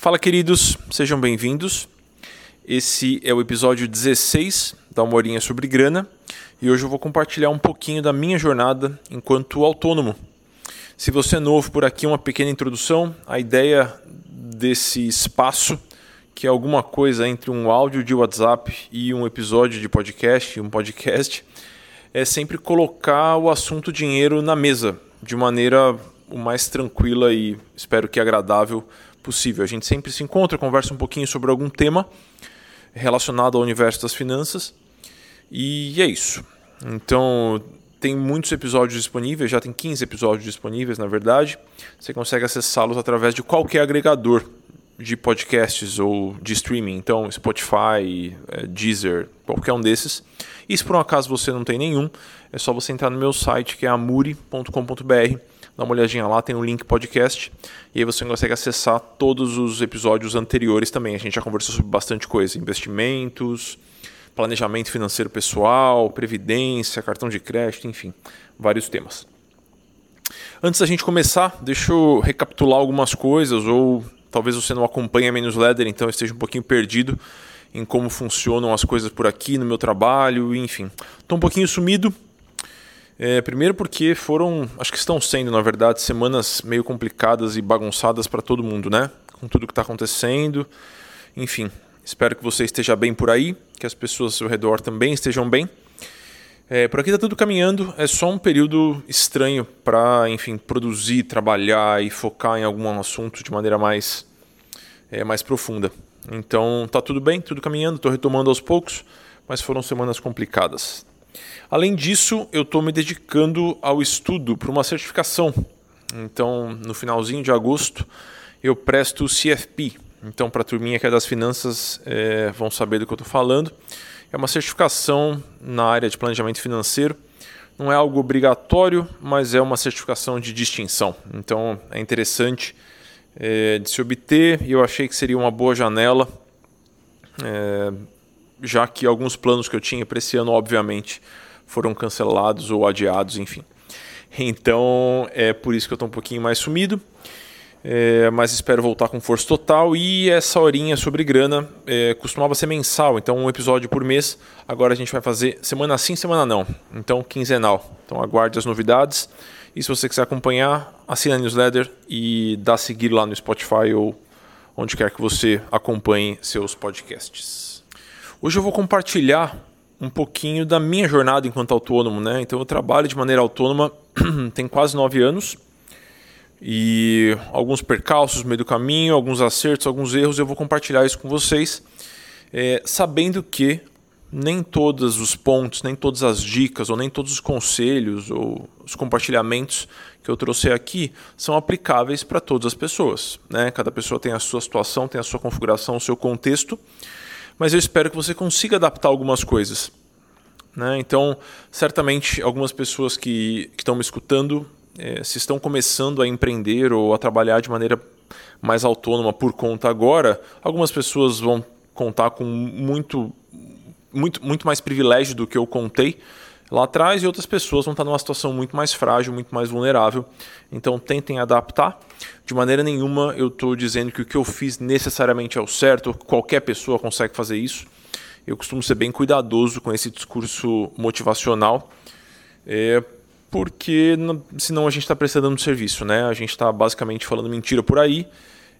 Fala, queridos, sejam bem-vindos. Esse é o episódio 16 da Uma Horinha sobre Grana e hoje eu vou compartilhar um pouquinho da minha jornada enquanto autônomo. Se você é novo por aqui, uma pequena introdução. A ideia desse espaço, que é alguma coisa entre um áudio de WhatsApp e um episódio de podcast, um podcast, é sempre colocar o assunto dinheiro na mesa de maneira o mais tranquila e espero que agradável possível. A gente sempre se encontra, conversa um pouquinho sobre algum tema relacionado ao universo das finanças e é isso. Então, tem muitos episódios disponíveis, já tem 15 episódios disponíveis, na verdade. Você consegue acessá-los através de qualquer agregador de podcasts ou de streaming, então Spotify, é, Deezer, qualquer um desses. E se por um acaso você não tem nenhum, é só você entrar no meu site que é amuri.com.br, dá uma olhadinha lá, tem o um link podcast, e aí você consegue acessar todos os episódios anteriores também. A gente já conversou sobre bastante coisa, investimentos, planejamento financeiro pessoal, previdência, cartão de crédito, enfim, vários temas. Antes da gente começar, deixa eu recapitular algumas coisas, ou talvez você não acompanhe a newsletter, então esteja um pouquinho perdido em como funcionam as coisas por aqui no meu trabalho, enfim. Estou um pouquinho sumido. É, primeiro porque foram, acho que estão sendo, na verdade, semanas meio complicadas e bagunçadas para todo mundo, né? Com tudo que está acontecendo. Enfim, espero que você esteja bem por aí, que as pessoas ao seu redor também estejam bem. É, por aqui está tudo caminhando, é só um período estranho para, enfim, produzir, trabalhar e focar em algum assunto de maneira mais, é, mais profunda. Então tá tudo bem, tudo caminhando, estou retomando aos poucos, mas foram semanas complicadas. Além disso, eu estou me dedicando ao estudo para uma certificação. Então, no finalzinho de agosto, eu presto o CFP. Então, para a turminha que é das finanças, é, vão saber do que eu estou falando. É uma certificação na área de planejamento financeiro. Não é algo obrigatório, mas é uma certificação de distinção. Então é interessante é, de se obter e eu achei que seria uma boa janela, é, já que alguns planos que eu tinha para esse ano, obviamente, foram cancelados ou adiados, enfim. Então é por isso que eu estou um pouquinho mais sumido. É, mas espero voltar com força total. E essa horinha sobre grana é, costumava ser mensal, então um episódio por mês. Agora a gente vai fazer semana sim, semana não. Então quinzenal. Então aguarde as novidades. E se você quiser acompanhar, assina a newsletter e dá seguir lá no Spotify ou onde quer que você acompanhe seus podcasts. Hoje eu vou compartilhar um pouquinho da minha jornada enquanto autônomo, né? Então eu trabalho de maneira autônoma tem quase nove anos e alguns percalços no meio do caminho, alguns acertos, alguns erros, eu vou compartilhar isso com vocês, é, sabendo que nem todos os pontos, nem todas as dicas, ou nem todos os conselhos ou os compartilhamentos que eu trouxe aqui são aplicáveis para todas as pessoas. Né? Cada pessoa tem a sua situação, tem a sua configuração, o seu contexto, mas eu espero que você consiga adaptar algumas coisas. Né? Então, certamente, algumas pessoas que, estão me escutando é, se estão começando a empreender ou a trabalhar de maneira mais autônoma por conta agora, algumas pessoas vão contar com muito, muito, muito mais privilégio do que eu contei lá atrás e outras pessoas vão estar numa situação muito mais frágil, muito mais vulnerável. Então tentem adaptar. De maneira nenhuma eu estou dizendo que o que eu fiz necessariamente é o certo, qualquer pessoa consegue fazer isso. Eu costumo ser bem cuidadoso com esse discurso motivacional. É, porque senão a gente está prestando um serviço, né? A gente está basicamente falando mentira por aí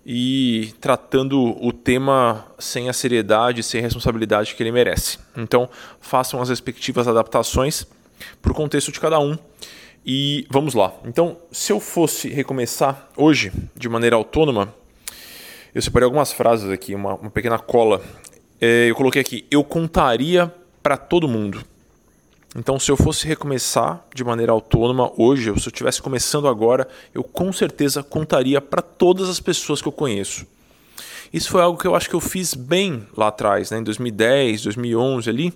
e tratando o tema sem a seriedade, sem a responsabilidade que ele merece. Então, façam as respectivas adaptações para o contexto de cada um. E vamos lá. Então, se eu fosse recomeçar hoje de maneira autônoma, eu separei algumas frases aqui, uma, uma pequena cola. É, eu coloquei aqui: eu contaria para todo mundo. Então, se eu fosse recomeçar de maneira autônoma hoje, ou se eu estivesse começando agora, eu com certeza contaria para todas as pessoas que eu conheço. Isso foi algo que eu acho que eu fiz bem lá atrás, né? em 2010, 2011 ali.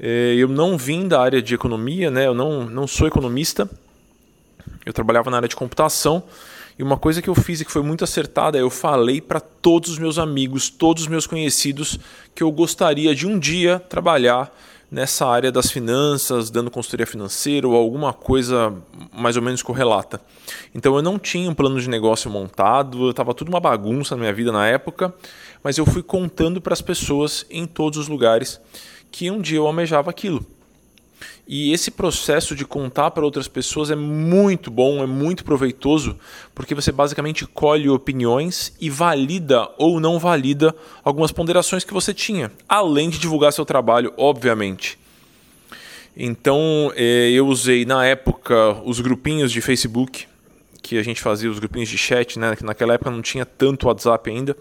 É, eu não vim da área de economia, né? eu não, não sou economista, eu trabalhava na área de computação. E uma coisa que eu fiz e que foi muito acertada, eu falei para todos os meus amigos, todos os meus conhecidos, que eu gostaria de um dia trabalhar nessa área das finanças, dando consultoria financeira ou alguma coisa mais ou menos correlata. Então eu não tinha um plano de negócio montado, estava tudo uma bagunça na minha vida na época, mas eu fui contando para as pessoas em todos os lugares que um dia eu almejava aquilo. E esse processo de contar para outras pessoas é muito bom, é muito proveitoso, porque você basicamente colhe opiniões e valida ou não valida algumas ponderações que você tinha, além de divulgar seu trabalho, obviamente. Então, eh, eu usei na época os grupinhos de Facebook, que a gente fazia os grupinhos de chat, né? naquela época não tinha tanto WhatsApp ainda,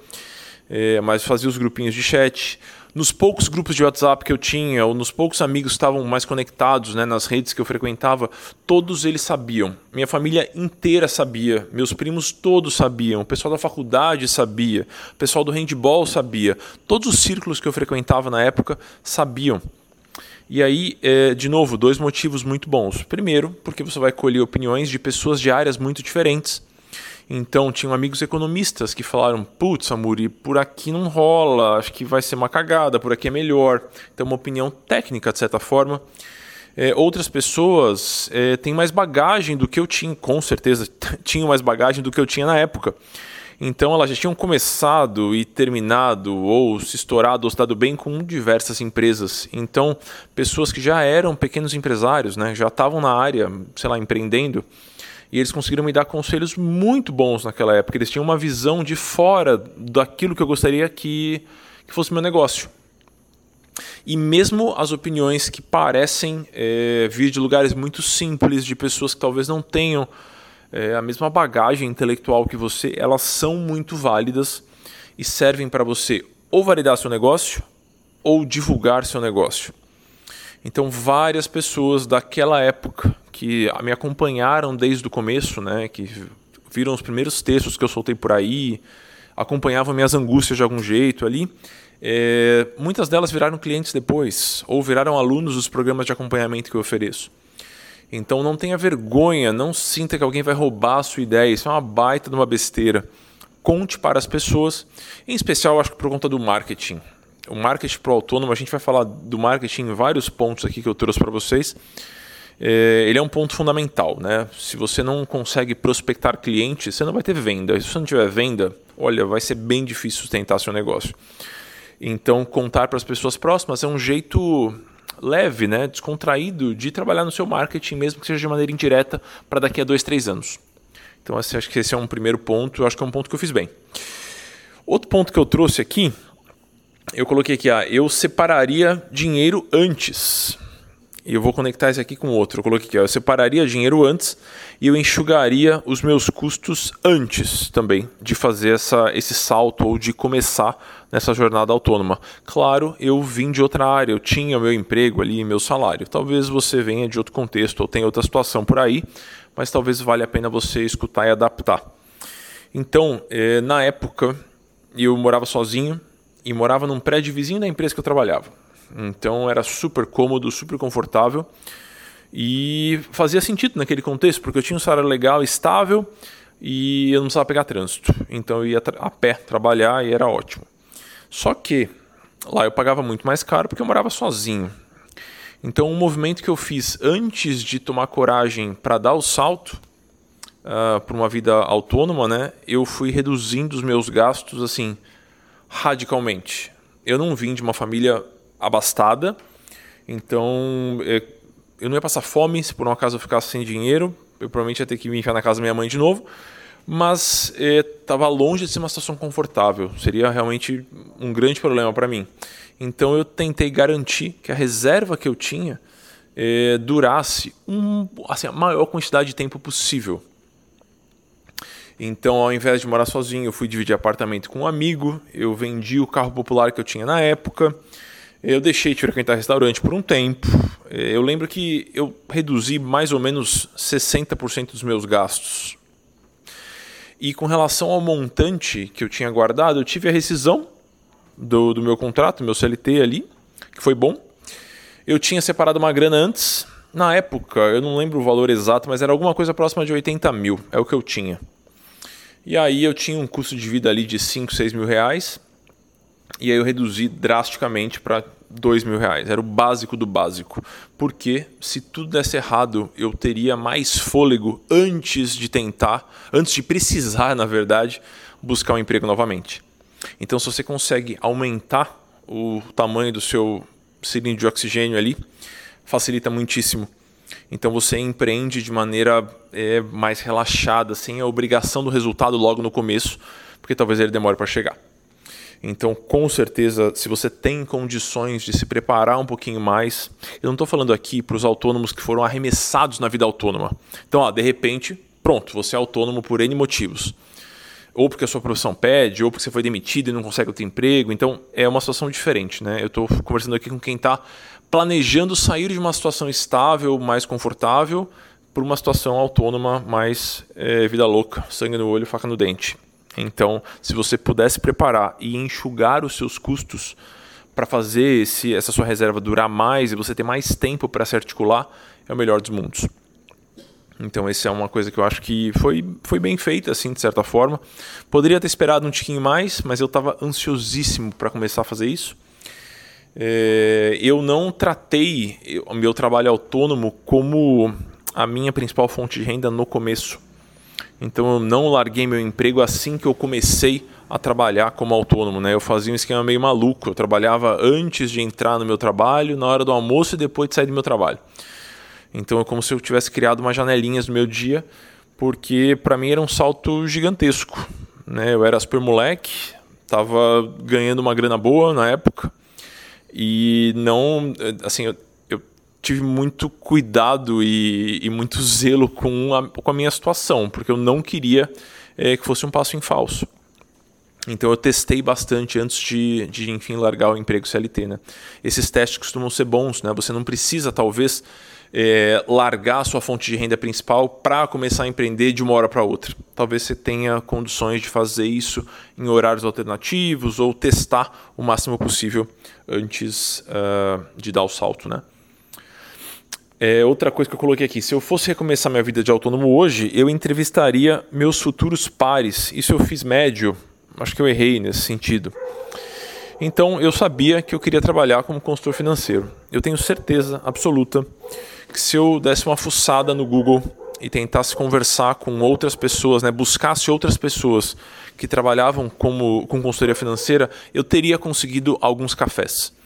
eh, mas fazia os grupinhos de chat nos poucos grupos de WhatsApp que eu tinha, ou nos poucos amigos que estavam mais conectados né, nas redes que eu frequentava, todos eles sabiam. Minha família inteira sabia, meus primos todos sabiam, o pessoal da faculdade sabia, o pessoal do handball sabia, todos os círculos que eu frequentava na época sabiam. E aí, é, de novo, dois motivos muito bons. Primeiro, porque você vai colher opiniões de pessoas de áreas muito diferentes. Então, tinham amigos economistas que falaram: putz, Amuri, por aqui não rola, acho que vai ser uma cagada, por aqui é melhor. Então, uma opinião técnica, de certa forma. É, outras pessoas é, têm mais bagagem do que eu tinha, com certeza tinham mais bagagem do que eu tinha na época. Então elas já tinham começado e terminado, ou se estourado ou estado bem com diversas empresas. Então, pessoas que já eram pequenos empresários, né, já estavam na área, sei lá, empreendendo, e eles conseguiram me dar conselhos muito bons naquela época. Eles tinham uma visão de fora daquilo que eu gostaria que, que fosse meu negócio. E mesmo as opiniões que parecem é, vir de lugares muito simples, de pessoas que talvez não tenham é, a mesma bagagem intelectual que você, elas são muito válidas e servem para você ou validar seu negócio ou divulgar seu negócio. Então, várias pessoas daquela época que me acompanharam desde o começo, né, que viram os primeiros textos que eu soltei por aí, acompanhavam minhas angústias de algum jeito ali. É, muitas delas viraram clientes depois, ou viraram alunos dos programas de acompanhamento que eu ofereço. Então não tenha vergonha, não sinta que alguém vai roubar a sua ideia, isso é uma baita de uma besteira. Conte para as pessoas, em especial acho que por conta do marketing. O marketing para o autônomo, a gente vai falar do marketing em vários pontos aqui que eu trouxe para vocês é, ele é um ponto fundamental. Né? Se você não consegue prospectar clientes, você não vai ter venda. Se você não tiver venda, olha, vai ser bem difícil sustentar seu negócio. Então, contar para as pessoas próximas é um jeito leve, né, descontraído de trabalhar no seu marketing, mesmo que seja de maneira indireta, para daqui a dois, três anos. Então, acho que esse é um primeiro ponto. Acho que é um ponto que eu fiz bem. Outro ponto que eu trouxe aqui, eu coloquei aqui, ah, eu separaria dinheiro antes. E eu vou conectar isso aqui com outro. Eu coloquei aqui, ó, eu separaria dinheiro antes e eu enxugaria os meus custos antes também de fazer essa, esse salto ou de começar nessa jornada autônoma. Claro, eu vim de outra área, eu tinha meu emprego ali, meu salário. Talvez você venha de outro contexto ou tenha outra situação por aí, mas talvez valha a pena você escutar e adaptar. Então, eh, na época, eu morava sozinho e morava num prédio vizinho da empresa que eu trabalhava. Então era super cômodo, super confortável e fazia sentido naquele contexto, porque eu tinha um salário legal, estável e eu não precisava pegar trânsito. Então eu ia a pé trabalhar e era ótimo. Só que lá eu pagava muito mais caro porque eu morava sozinho. Então, um movimento que eu fiz antes de tomar coragem para dar o salto uh, para uma vida autônoma, né, eu fui reduzindo os meus gastos assim radicalmente. Eu não vim de uma família abastada. Então, é, eu não ia passar fome se por um acaso eu ficasse sem dinheiro. Eu provavelmente ia ter que me enfiar na casa da minha mãe de novo. Mas estava é, longe de ser uma situação confortável. Seria realmente um grande problema para mim. Então eu tentei garantir que a reserva que eu tinha é, durasse um, assim, a maior quantidade de tempo possível. Então, ao invés de morar sozinho, eu fui dividir apartamento com um amigo. Eu vendi o carro popular que eu tinha na época. Eu deixei de frequentar restaurante por um tempo. É, eu lembro que eu reduzi mais ou menos 60% dos meus gastos. E com relação ao montante que eu tinha guardado, eu tive a rescisão do, do meu contrato, meu CLT ali, que foi bom. Eu tinha separado uma grana antes. Na época, eu não lembro o valor exato, mas era alguma coisa próxima de 80 mil. É o que eu tinha. E aí eu tinha um custo de vida ali de 5, 6 mil reais. E aí eu reduzi drasticamente para dois mil reais. Era o básico do básico. Porque se tudo desse errado, eu teria mais fôlego antes de tentar, antes de precisar, na verdade, buscar um emprego novamente. Então, se você consegue aumentar o tamanho do seu cilindro de oxigênio ali, facilita muitíssimo. Então você empreende de maneira é, mais relaxada, sem a obrigação do resultado logo no começo, porque talvez ele demore para chegar. Então, com certeza, se você tem condições de se preparar um pouquinho mais, eu não estou falando aqui para os autônomos que foram arremessados na vida autônoma. Então, ó, de repente, pronto, você é autônomo por N motivos. Ou porque a sua profissão pede, ou porque você foi demitido e não consegue outro emprego. Então, é uma situação diferente. Né? Eu estou conversando aqui com quem está planejando sair de uma situação estável, mais confortável, para uma situação autônoma, mais é, vida louca, sangue no olho, faca no dente. Então, se você pudesse preparar e enxugar os seus custos para fazer esse, essa sua reserva durar mais e você ter mais tempo para se articular, é o melhor dos mundos. Então, essa é uma coisa que eu acho que foi, foi bem feita, assim, de certa forma. Poderia ter esperado um tiquinho mais, mas eu estava ansiosíssimo para começar a fazer isso. É, eu não tratei o meu trabalho autônomo como a minha principal fonte de renda no começo. Então eu não larguei meu emprego assim que eu comecei a trabalhar como autônomo, né? Eu fazia um esquema meio maluco. Eu trabalhava antes de entrar no meu trabalho, na hora do almoço e depois de sair do meu trabalho. Então é como se eu tivesse criado umas janelinhas no meu dia, porque para mim era um salto gigantesco, né? Eu era super moleque, estava ganhando uma grana boa na época e não, assim, eu, tive muito cuidado e, e muito zelo com a, com a, minha situação, porque eu não queria é, que fosse um passo em falso. Então eu testei bastante antes de, de enfim largar o emprego CLT, né? Esses testes costumam ser bons, né? Você não precisa talvez é, largar sua fonte de renda principal para começar a empreender de uma hora para outra. Talvez você tenha condições de fazer isso em horários alternativos ou testar o máximo possível antes uh, de dar o salto, né? É, outra coisa que eu coloquei aqui, se eu fosse recomeçar minha vida de autônomo hoje, eu entrevistaria meus futuros pares. Isso eu fiz médio, acho que eu errei nesse sentido. Então eu sabia que eu queria trabalhar como consultor financeiro. Eu tenho certeza absoluta que se eu desse uma fuçada no Google e tentasse conversar com outras pessoas, né, buscasse outras pessoas que trabalhavam como, com consultoria financeira, eu teria conseguido alguns cafés.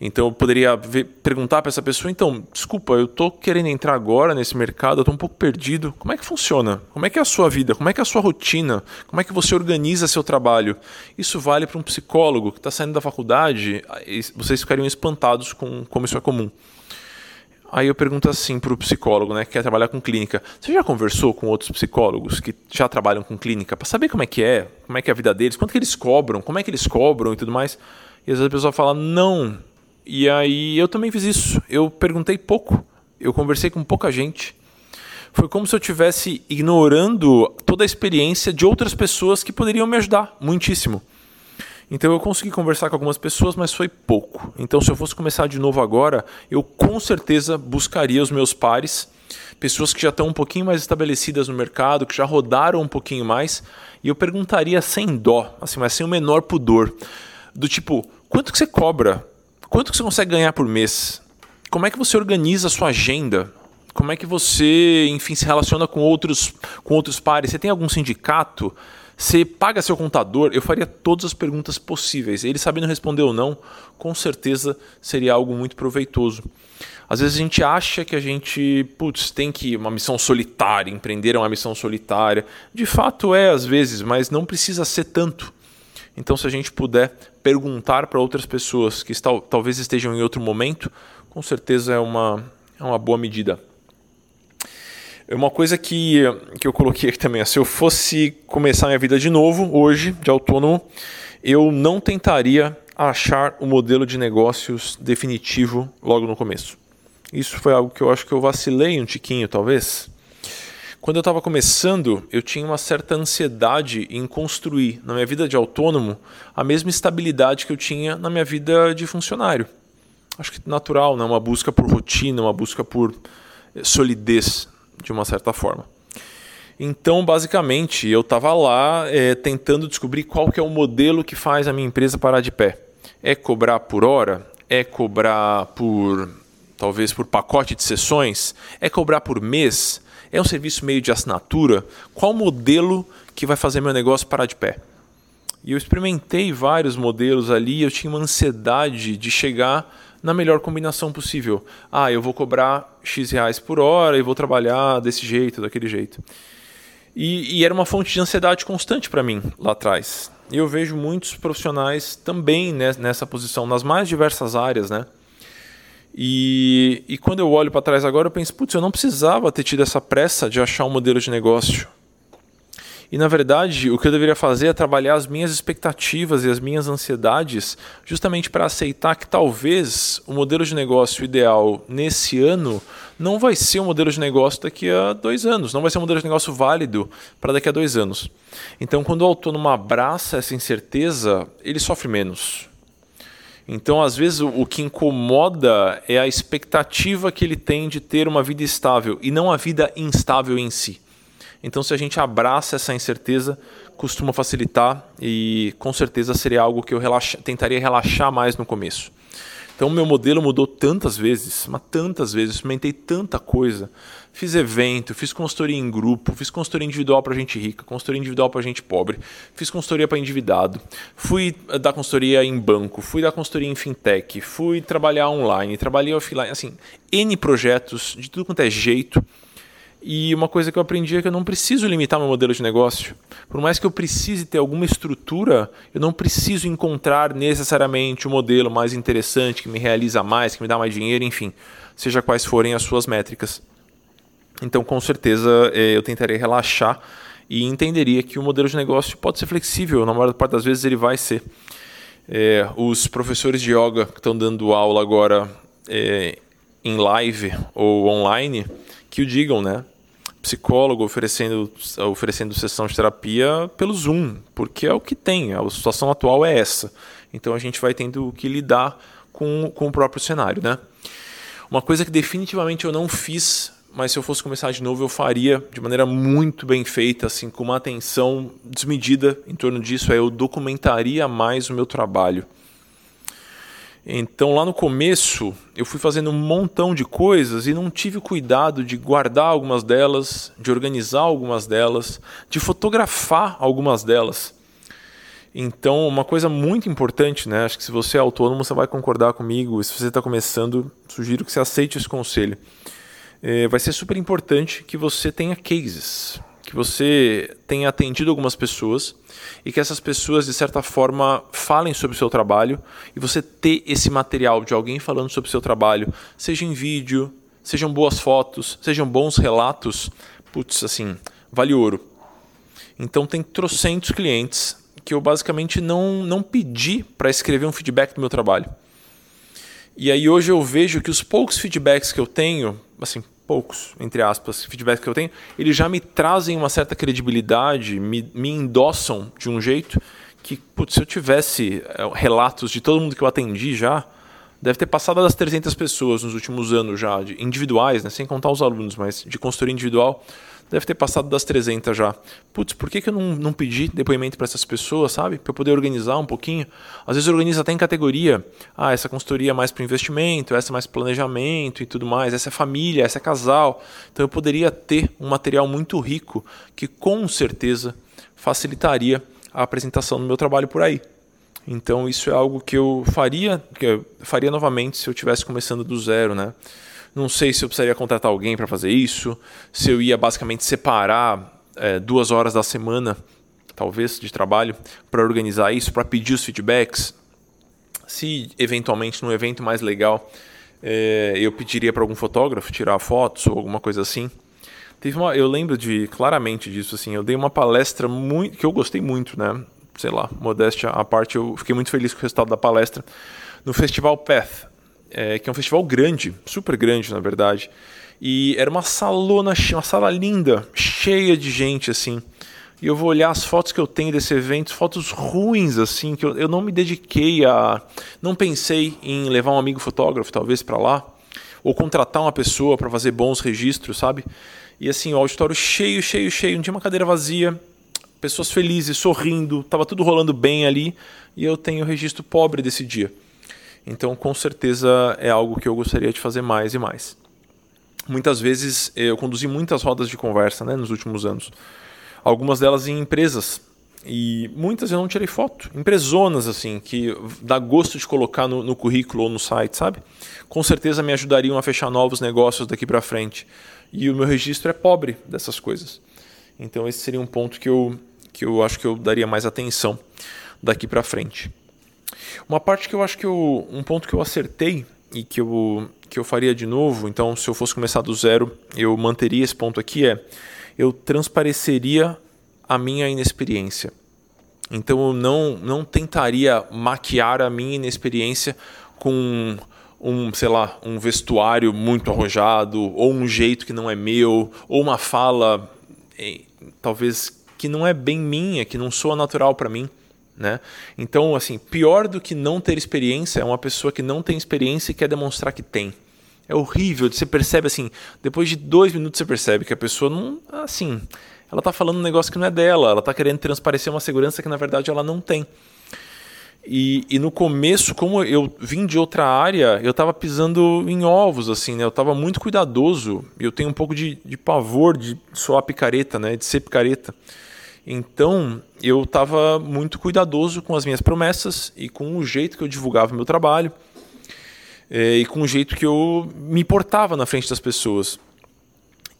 Então eu poderia ver, perguntar para essa pessoa: então, desculpa, eu estou querendo entrar agora nesse mercado, eu estou um pouco perdido. Como é que funciona? Como é que é a sua vida? Como é que é a sua rotina? Como é que você organiza seu trabalho? Isso vale para um psicólogo que está saindo da faculdade. Vocês ficariam espantados com como isso é comum. Aí eu pergunto assim para o psicólogo, né, que quer trabalhar com clínica: você já conversou com outros psicólogos que já trabalham com clínica para saber como é que é, como é que é a vida deles, quanto que eles cobram, como é que eles cobram e tudo mais? E às vezes a pessoa fala: não, e aí eu também fiz isso. Eu perguntei pouco, eu conversei com pouca gente. Foi como se eu estivesse ignorando toda a experiência de outras pessoas que poderiam me ajudar muitíssimo. Então eu consegui conversar com algumas pessoas, mas foi pouco. Então se eu fosse começar de novo agora, eu com certeza buscaria os meus pares, pessoas que já estão um pouquinho mais estabelecidas no mercado, que já rodaram um pouquinho mais, e eu perguntaria sem dó, assim, mas sem o menor pudor, do tipo, quanto que você cobra Quanto que você consegue ganhar por mês? Como é que você organiza a sua agenda? Como é que você, enfim, se relaciona com outros, com outros pares? Você tem algum sindicato? Você paga seu contador? Eu faria todas as perguntas possíveis. Ele sabendo responder ou não, com certeza seria algo muito proveitoso. Às vezes a gente acha que a gente, putz, tem que uma missão solitária, empreender é uma missão solitária. De fato é às vezes, mas não precisa ser tanto. Então, se a gente puder perguntar para outras pessoas que talvez estejam em outro momento, com certeza é uma, é uma boa medida. Uma coisa que, que eu coloquei aqui também, se eu fosse começar minha vida de novo, hoje, de autônomo, eu não tentaria achar o modelo de negócios definitivo logo no começo. Isso foi algo que eu acho que eu vacilei um tiquinho, talvez. Quando eu estava começando, eu tinha uma certa ansiedade em construir na minha vida de autônomo a mesma estabilidade que eu tinha na minha vida de funcionário. Acho que natural, né? uma busca por rotina, uma busca por eh, solidez, de uma certa forma. Então, basicamente, eu estava lá é, tentando descobrir qual que é o modelo que faz a minha empresa parar de pé. É cobrar por hora? É cobrar por talvez por pacote de sessões? É cobrar por mês? É um serviço meio de assinatura? Qual modelo que vai fazer meu negócio parar de pé? E eu experimentei vários modelos ali, eu tinha uma ansiedade de chegar na melhor combinação possível. Ah, eu vou cobrar X reais por hora e vou trabalhar desse jeito, daquele jeito. E, e era uma fonte de ansiedade constante para mim lá atrás. E eu vejo muitos profissionais também nessa posição, nas mais diversas áreas, né? E, e quando eu olho para trás agora, eu penso, putz, eu não precisava ter tido essa pressa de achar um modelo de negócio. E na verdade, o que eu deveria fazer é trabalhar as minhas expectativas e as minhas ansiedades, justamente para aceitar que talvez o modelo de negócio ideal nesse ano não vai ser um modelo de negócio daqui a dois anos, não vai ser um modelo de negócio válido para daqui a dois anos. Então, quando o autônomo abraça essa incerteza, ele sofre menos. Então, às vezes, o que incomoda é a expectativa que ele tem de ter uma vida estável e não a vida instável em si. Então, se a gente abraça essa incerteza, costuma facilitar e com certeza seria algo que eu relaxa, tentaria relaxar mais no começo. Então, o meu modelo mudou tantas vezes, mas tantas vezes, experimentei tanta coisa. Fiz evento, fiz consultoria em grupo, fiz consultoria individual para gente rica, consultoria individual para gente pobre, fiz consultoria para endividado, fui dar consultoria em banco, fui dar consultoria em fintech, fui trabalhar online, trabalhei offline, assim, N projetos de tudo quanto é jeito e uma coisa que eu aprendi é que eu não preciso limitar meu modelo de negócio. Por mais que eu precise ter alguma estrutura, eu não preciso encontrar necessariamente o um modelo mais interessante, que me realiza mais, que me dá mais dinheiro, enfim, seja quais forem as suas métricas. Então, com certeza, é, eu tentaria relaxar e entenderia que o modelo de negócio pode ser flexível, na maior parte das vezes ele vai ser. É, os professores de yoga que estão dando aula agora é, em live ou online, que o digam, né? psicólogo oferecendo, oferecendo sessão de terapia pelo Zoom, porque é o que tem, a situação atual é essa. Então a gente vai tendo que lidar com, com o próprio cenário. Né? Uma coisa que definitivamente eu não fiz, mas se eu fosse começar de novo eu faria de maneira muito bem feita, assim, com uma atenção desmedida em torno disso, é eu documentaria mais o meu trabalho. Então, lá no começo, eu fui fazendo um montão de coisas e não tive cuidado de guardar algumas delas, de organizar algumas delas, de fotografar algumas delas. Então, uma coisa muito importante, né? Acho que se você é autônomo, você vai concordar comigo. Se você está começando, sugiro que você aceite esse conselho. É, vai ser super importante que você tenha cases que você tenha atendido algumas pessoas e que essas pessoas, de certa forma, falem sobre o seu trabalho e você ter esse material de alguém falando sobre o seu trabalho, seja em vídeo, sejam boas fotos, sejam bons relatos, putz, assim, vale ouro. Então, tem trocentos clientes que eu basicamente não, não pedi para escrever um feedback do meu trabalho. E aí hoje eu vejo que os poucos feedbacks que eu tenho, assim, poucos, entre aspas, feedbacks que eu tenho, eles já me trazem uma certa credibilidade, me, me endossam de um jeito que, putz, se eu tivesse é, relatos de todo mundo que eu atendi já, deve ter passado das 300 pessoas nos últimos anos já, de individuais, né, sem contar os alunos, mas de consultoria individual, deve ter passado das 300 já. Putz, por que, que eu não, não pedi depoimento para essas pessoas, sabe? Para eu poder organizar um pouquinho. Às vezes organiza até em categoria. Ah, essa consultoria é mais para investimento, essa é mais planejamento e tudo mais. Essa é família, essa é casal. Então eu poderia ter um material muito rico que com certeza facilitaria a apresentação do meu trabalho por aí. Então isso é algo que eu faria, que eu faria novamente se eu estivesse começando do zero, né? Não sei se eu precisaria contratar alguém para fazer isso, se eu ia basicamente separar é, duas horas da semana, talvez, de trabalho, para organizar isso, para pedir os feedbacks. Se eventualmente num evento mais legal é, eu pediria para algum fotógrafo tirar fotos ou alguma coisa assim. Teve uma, eu lembro de claramente disso assim. Eu dei uma palestra muito que eu gostei muito, né? Sei lá, modéstia à parte, eu fiquei muito feliz com o resultado da palestra no Festival Path, é, que é um festival grande, super grande na verdade. E era uma salona, uma sala linda, cheia de gente assim. E eu vou olhar as fotos que eu tenho desse evento, fotos ruins assim, que eu, eu não me dediquei a, não pensei em levar um amigo fotógrafo talvez para lá, ou contratar uma pessoa para fazer bons registros, sabe? E assim, o auditório cheio, cheio, cheio, não tinha uma cadeira vazia, pessoas felizes, sorrindo, tava tudo rolando bem ali, e eu tenho o registro pobre desse dia. Então, com certeza é algo que eu gostaria de fazer mais e mais. Muitas vezes eu conduzi muitas rodas de conversa né, nos últimos anos. Algumas delas em empresas. E muitas eu não tirei foto. Empresonas, assim, que dá gosto de colocar no, no currículo ou no site, sabe? Com certeza me ajudariam a fechar novos negócios daqui para frente. E o meu registro é pobre dessas coisas. Então esse seria um ponto que eu, que eu acho que eu daria mais atenção daqui para frente. Uma parte que eu acho que eu, um ponto que eu acertei e que eu, que eu faria de novo, então se eu fosse começar do zero, eu manteria esse ponto aqui é eu transpareceria a minha inexperiência. Então eu não, não tentaria maquiar a minha inexperiência com um, sei lá, um vestuário muito arrojado, ou um jeito que não é meu, ou uma fala eh, talvez que não é bem minha, que não soa natural para mim. Né? Então, assim, pior do que não ter experiência é uma pessoa que não tem experiência e quer demonstrar que tem. É horrível. Você percebe assim, depois de dois minutos você percebe que a pessoa não, assim, ela está falando um negócio que não é dela. Ela está querendo transparecer uma segurança que na verdade ela não tem. E, e no começo, como eu vim de outra área, eu estava pisando em ovos, assim, né? Eu estava muito cuidadoso. Eu tenho um pouco de, de pavor de soar picareta, né? De ser picareta. Então, eu estava muito cuidadoso com as minhas promessas e com o jeito que eu divulgava o meu trabalho é, e com o jeito que eu me portava na frente das pessoas.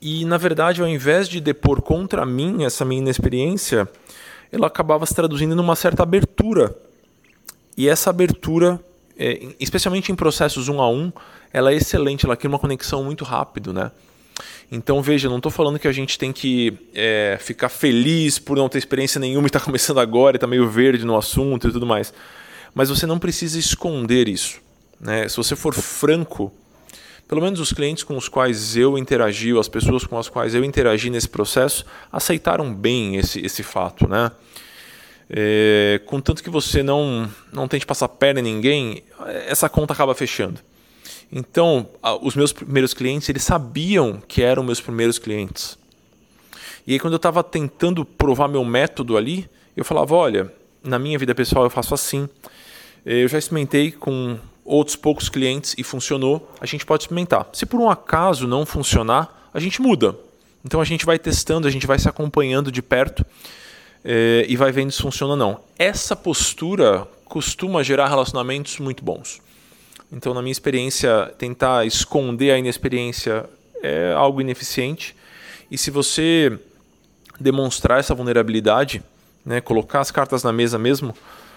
E, na verdade, ao invés de depor contra mim essa minha inexperiência, ela acabava se traduzindo numa certa abertura. E essa abertura, é, especialmente em processos um a um, ela é excelente, ela cria uma conexão muito rápido, né? Então, veja, não estou falando que a gente tem que é, ficar feliz por não ter experiência nenhuma e estar tá começando agora e está meio verde no assunto e tudo mais. Mas você não precisa esconder isso. Né? Se você for franco, pelo menos os clientes com os quais eu interagi, ou as pessoas com as quais eu interagi nesse processo, aceitaram bem esse, esse fato. Né? É, contanto que você não, não tente passar perna em ninguém, essa conta acaba fechando. Então, os meus primeiros clientes, eles sabiam que eram meus primeiros clientes. E aí, quando eu estava tentando provar meu método ali, eu falava: olha, na minha vida pessoal eu faço assim. Eu já experimentei com outros poucos clientes e funcionou. A gente pode experimentar. Se por um acaso não funcionar, a gente muda. Então a gente vai testando, a gente vai se acompanhando de perto eh, e vai vendo se funciona ou não. Essa postura costuma gerar relacionamentos muito bons. Então, na minha experiência, tentar esconder a inexperiência é algo ineficiente. E se você demonstrar essa vulnerabilidade, né, colocar as cartas na mesa mesmo,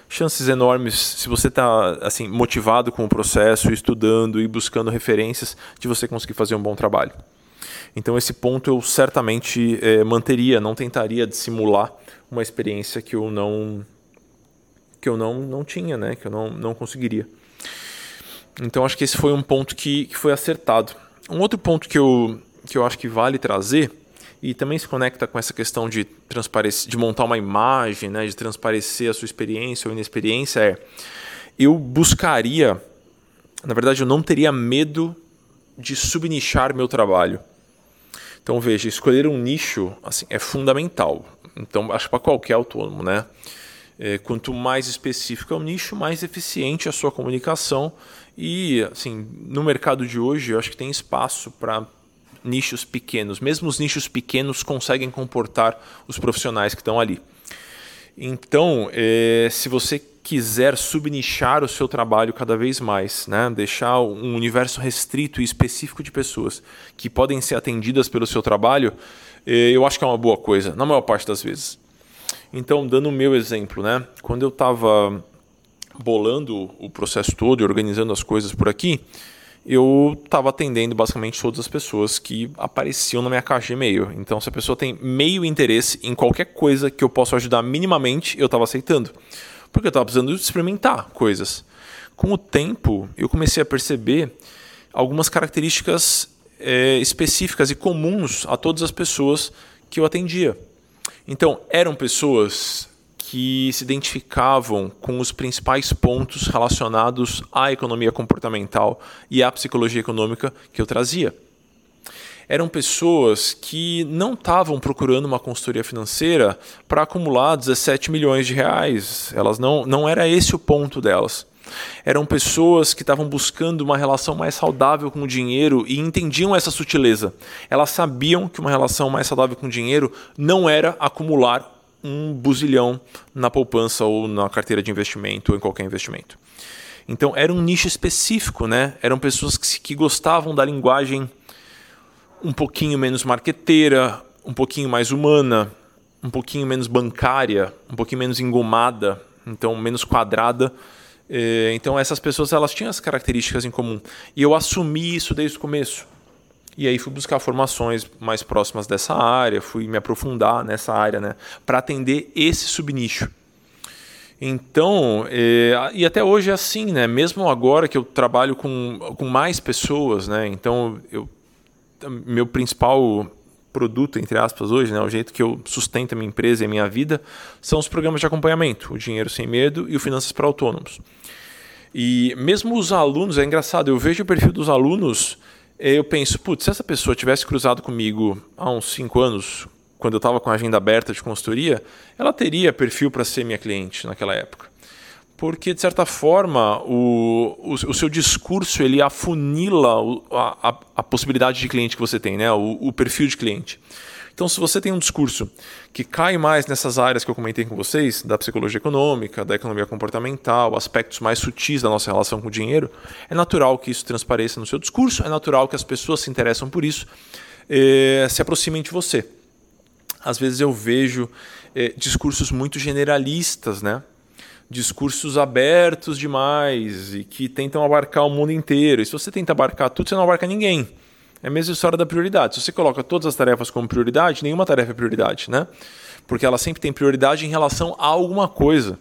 chances enormes, se você está assim motivado com o processo, estudando e buscando referências, de você conseguir fazer um bom trabalho. Então esse ponto eu certamente é, manteria, não tentaria dissimular uma experiência que eu não que eu não, não tinha, né, que eu não, não conseguiria. Então acho que esse foi um ponto que, que foi acertado. Um outro ponto que eu, que eu acho que vale trazer, e também se conecta com essa questão de, transparecer, de montar uma imagem, né, de transparecer a sua experiência ou inexperiência, é eu buscaria, na verdade eu não teria medo de subnichar meu trabalho. Então veja, escolher um nicho assim, é fundamental. Então acho para qualquer autônomo, né? É, quanto mais específico é o nicho, mais eficiente a sua comunicação e, assim, no mercado de hoje, eu acho que tem espaço para nichos pequenos. Mesmo os nichos pequenos conseguem comportar os profissionais que estão ali. Então, é, se você quiser subnichar o seu trabalho cada vez mais, né? deixar um universo restrito e específico de pessoas que podem ser atendidas pelo seu trabalho, é, eu acho que é uma boa coisa, na maior parte das vezes. Então, dando o meu exemplo, né? quando eu estava bolando o processo todo e organizando as coisas por aqui, eu estava atendendo basicamente todas as pessoas que apareciam na minha caixa de e-mail. Então, se a pessoa tem meio interesse em qualquer coisa que eu possa ajudar minimamente, eu estava aceitando. Porque eu estava precisando experimentar coisas. Com o tempo, eu comecei a perceber algumas características é, específicas e comuns a todas as pessoas que eu atendia. Então, eram pessoas que se identificavam com os principais pontos relacionados à economia comportamental e à psicologia econômica que eu trazia. Eram pessoas que não estavam procurando uma consultoria financeira para acumular 17 milhões de reais. Elas não, não era esse o ponto delas. Eram pessoas que estavam buscando uma relação mais saudável com o dinheiro e entendiam essa sutileza. Elas sabiam que uma relação mais saudável com o dinheiro não era acumular um buzilhão na poupança ou na carteira de investimento ou em qualquer investimento. Então era um nicho específico, né? Eram pessoas que, que gostavam da linguagem um pouquinho menos marqueteira, um pouquinho mais humana, um pouquinho menos bancária, um pouquinho menos engomada, então menos quadrada. É, então essas pessoas elas tinham as características em comum e eu assumi isso desde o começo. E aí fui buscar formações mais próximas dessa área, fui me aprofundar nessa área, né, para atender esse subnicho. Então, é, e até hoje é assim, né? Mesmo agora que eu trabalho com, com mais pessoas, né? Então, eu, meu principal produto, entre aspas, hoje, né, o jeito que eu sustento a minha empresa e a minha vida, são os programas de acompanhamento, o Dinheiro Sem Medo e o Finanças para Autônomos. E mesmo os alunos, é engraçado, eu vejo o perfil dos alunos, eh, eu penso, putz, se essa pessoa tivesse cruzado comigo há uns 5 anos, quando eu estava com a agenda aberta de consultoria, ela teria perfil para ser minha cliente naquela época porque de certa forma o, o, o, seu discurso ele afunila a, a, a, possibilidade de cliente que você tem, né? O, o, perfil de cliente. Então, se você tem um discurso que cai mais nessas áreas que eu comentei com vocês, da psicologia econômica, da economia comportamental, aspectos mais sutis da nossa relação com o dinheiro, é natural que isso transpareça no seu discurso, é natural que as pessoas se interessam por isso, eh, se aproximem de você. Às vezes eu vejo eh, discursos muito generalistas, né? Discursos abertos demais e que tentam abarcar o mundo inteiro. E se você tenta abarcar tudo, você não abarca ninguém. É a mesma história da prioridade. Se você coloca todas as tarefas como prioridade, nenhuma tarefa é prioridade, né? Porque ela sempre tem prioridade em relação a alguma coisa.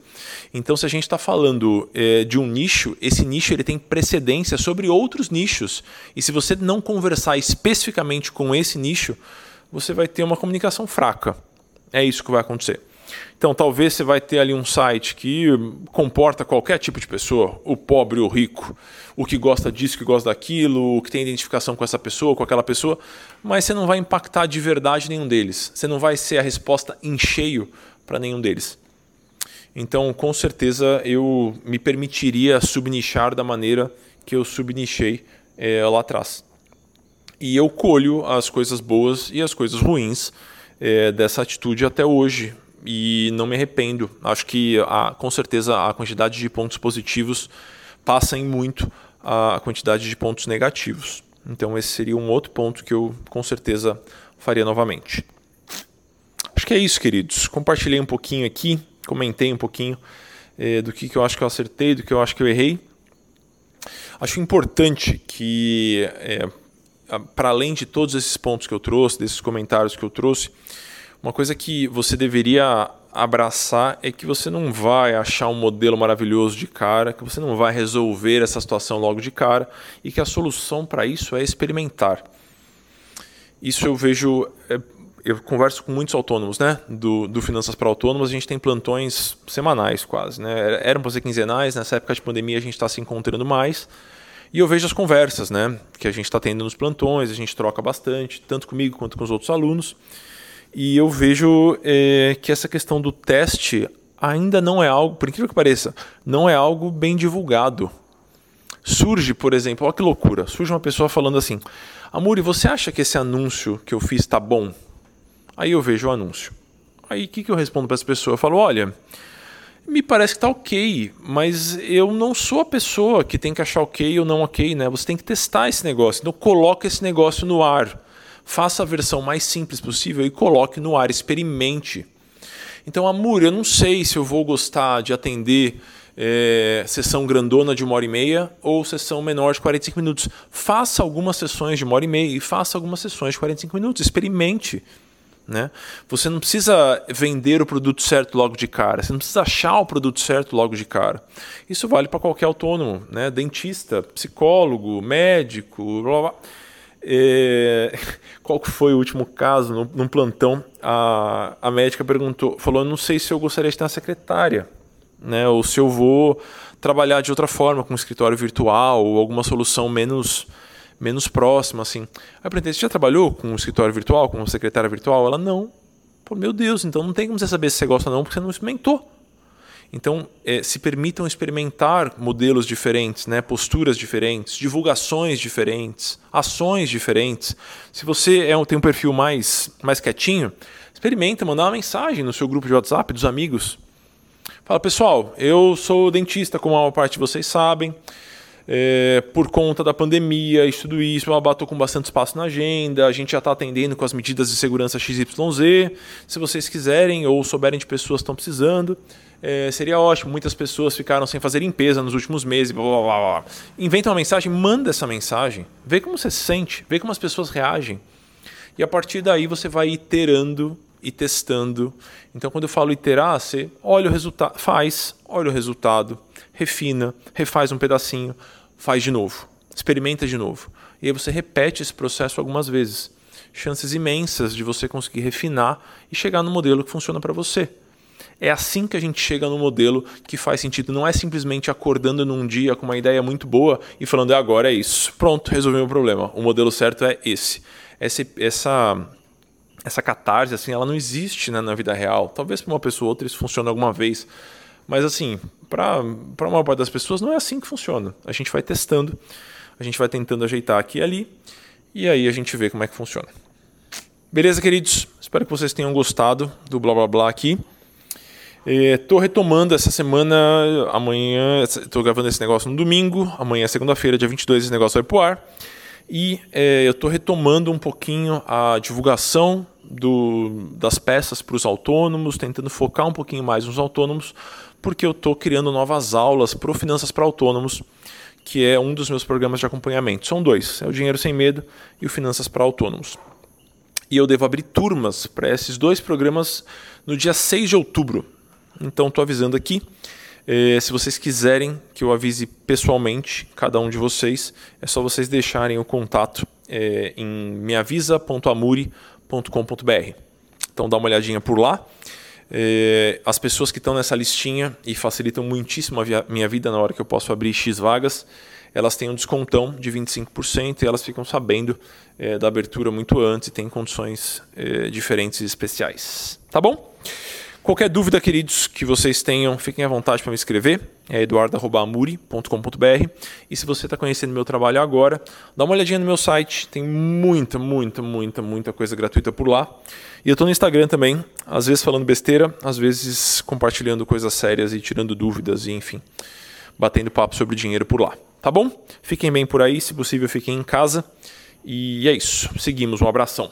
Então, se a gente está falando é, de um nicho, esse nicho ele tem precedência sobre outros nichos. E se você não conversar especificamente com esse nicho, você vai ter uma comunicação fraca. É isso que vai acontecer. Então, talvez você vai ter ali um site que comporta qualquer tipo de pessoa, o pobre, o rico, o que gosta disso, o que gosta daquilo, o que tem identificação com essa pessoa, com aquela pessoa, mas você não vai impactar de verdade nenhum deles. Você não vai ser a resposta em cheio para nenhum deles. Então, com certeza, eu me permitiria subnichar da maneira que eu subnichei é, lá atrás. E eu colho as coisas boas e as coisas ruins é, dessa atitude até hoje, e não me arrependo. Acho que a, com certeza a quantidade de pontos positivos passa em muito a quantidade de pontos negativos. Então esse seria um outro ponto que eu com certeza faria novamente. Acho que é isso, queridos. Compartilhei um pouquinho aqui, comentei um pouquinho eh, do que, que eu acho que eu acertei, do que eu acho que eu errei. Acho importante que, eh, para além de todos esses pontos que eu trouxe, desses comentários que eu trouxe, uma coisa que você deveria abraçar é que você não vai achar um modelo maravilhoso de cara, que você não vai resolver essa situação logo de cara e que a solução para isso é experimentar. Isso eu vejo. É, eu converso com muitos autônomos, né? Do, do Finanças para Autônomos, a gente tem plantões semanais quase, né? Eram para ser quinzenais, nessa época de pandemia a gente está se encontrando mais. E eu vejo as conversas, né? Que a gente está tendo nos plantões, a gente troca bastante, tanto comigo quanto com os outros alunos. E eu vejo é, que essa questão do teste ainda não é algo, por incrível que pareça, não é algo bem divulgado. Surge, por exemplo, olha que loucura, surge uma pessoa falando assim: Amuri, você acha que esse anúncio que eu fiz está bom? Aí eu vejo o anúncio. Aí o que, que eu respondo para essa pessoa? Eu falo: olha, me parece que está ok, mas eu não sou a pessoa que tem que achar ok ou não ok, né? Você tem que testar esse negócio. Então coloca esse negócio no ar faça a versão mais simples possível e coloque no ar, experimente. Então, Amor, eu não sei se eu vou gostar de atender é, sessão grandona de uma hora e meia ou sessão menor de 45 minutos. Faça algumas sessões de uma hora e meia e faça algumas sessões de 45 minutos. Experimente. Né? Você não precisa vender o produto certo logo de cara, você não precisa achar o produto certo logo de cara. Isso vale para qualquer autônomo, né? dentista, psicólogo, médico, blá, blá. É, qual foi o último caso? Num plantão, a, a médica perguntou, falou: não sei se eu gostaria de ter uma secretária, né? Ou se eu vou trabalhar de outra forma, com um escritório virtual ou alguma solução menos menos próxima, assim. Aí eu perguntei: você já trabalhou com um escritório virtual, com uma secretária virtual? Ela não. Pô, meu Deus, então não tem como você saber se você gosta ou não, porque você não experimentou. Então, é, se permitam experimentar modelos diferentes, né? posturas diferentes, divulgações diferentes, ações diferentes. Se você é, tem um perfil mais, mais quietinho, experimenta mandar uma mensagem no seu grupo de WhatsApp dos amigos. Fala, pessoal, eu sou dentista, como a maior parte de vocês sabem. É, por conta da pandemia e tudo isso, eu estou com bastante espaço na agenda, a gente já está atendendo com as medidas de segurança XYZ. Se vocês quiserem ou souberem de pessoas que estão precisando, é, seria ótimo. Muitas pessoas ficaram sem fazer limpeza nos últimos meses. Blá, blá, blá. Inventa uma mensagem, manda essa mensagem, vê como você se sente, vê como as pessoas reagem. E a partir daí você vai iterando e testando. Então, quando eu falo iterar, você olha o resultado, faz, olha o resultado, refina, refaz um pedacinho, faz de novo, experimenta de novo. E aí você repete esse processo algumas vezes. Chances imensas de você conseguir refinar e chegar no modelo que funciona para você. É assim que a gente chega no modelo que faz sentido. Não é simplesmente acordando num dia com uma ideia muito boa e falando, agora é isso. Pronto, resolvi o problema. O modelo certo é esse. Essa, essa, essa catarse, assim, ela não existe né, na vida real. Talvez para uma pessoa ou outra isso funcione alguma vez. Mas assim, para a maior parte das pessoas não é assim que funciona. A gente vai testando, a gente vai tentando ajeitar aqui e ali, e aí a gente vê como é que funciona. Beleza, queridos? Espero que vocês tenham gostado do blá blá blá aqui. Estou retomando essa semana, amanhã, estou gravando esse negócio no domingo, amanhã é segunda-feira, dia 22, esse negócio vai pro ar. E é, eu estou retomando um pouquinho a divulgação do, das peças para os autônomos, tentando focar um pouquinho mais nos autônomos, porque eu estou criando novas aulas para Finanças para Autônomos, que é um dos meus programas de acompanhamento. São dois, é o Dinheiro Sem Medo e o Finanças para Autônomos. E eu devo abrir turmas para esses dois programas no dia 6 de outubro. Então estou avisando aqui. É, se vocês quiserem que eu avise pessoalmente cada um de vocês, é só vocês deixarem o contato é, em meavisa.amuri.com.br. Então dá uma olhadinha por lá. É, as pessoas que estão nessa listinha e facilitam muitíssimo a minha vida na hora que eu posso abrir X vagas, elas têm um descontão de 25% e elas ficam sabendo é, da abertura muito antes e têm condições é, diferentes e especiais. Tá bom? Qualquer dúvida, queridos, que vocês tenham, fiquem à vontade para me escrever. É eduardo.amuri.com.br. E se você está conhecendo meu trabalho agora, dá uma olhadinha no meu site. Tem muita, muita, muita, muita coisa gratuita por lá. E eu estou no Instagram também, às vezes falando besteira, às vezes compartilhando coisas sérias e tirando dúvidas e, enfim, batendo papo sobre dinheiro por lá. Tá bom? Fiquem bem por aí, se possível, fiquem em casa. E é isso. Seguimos. Um abração.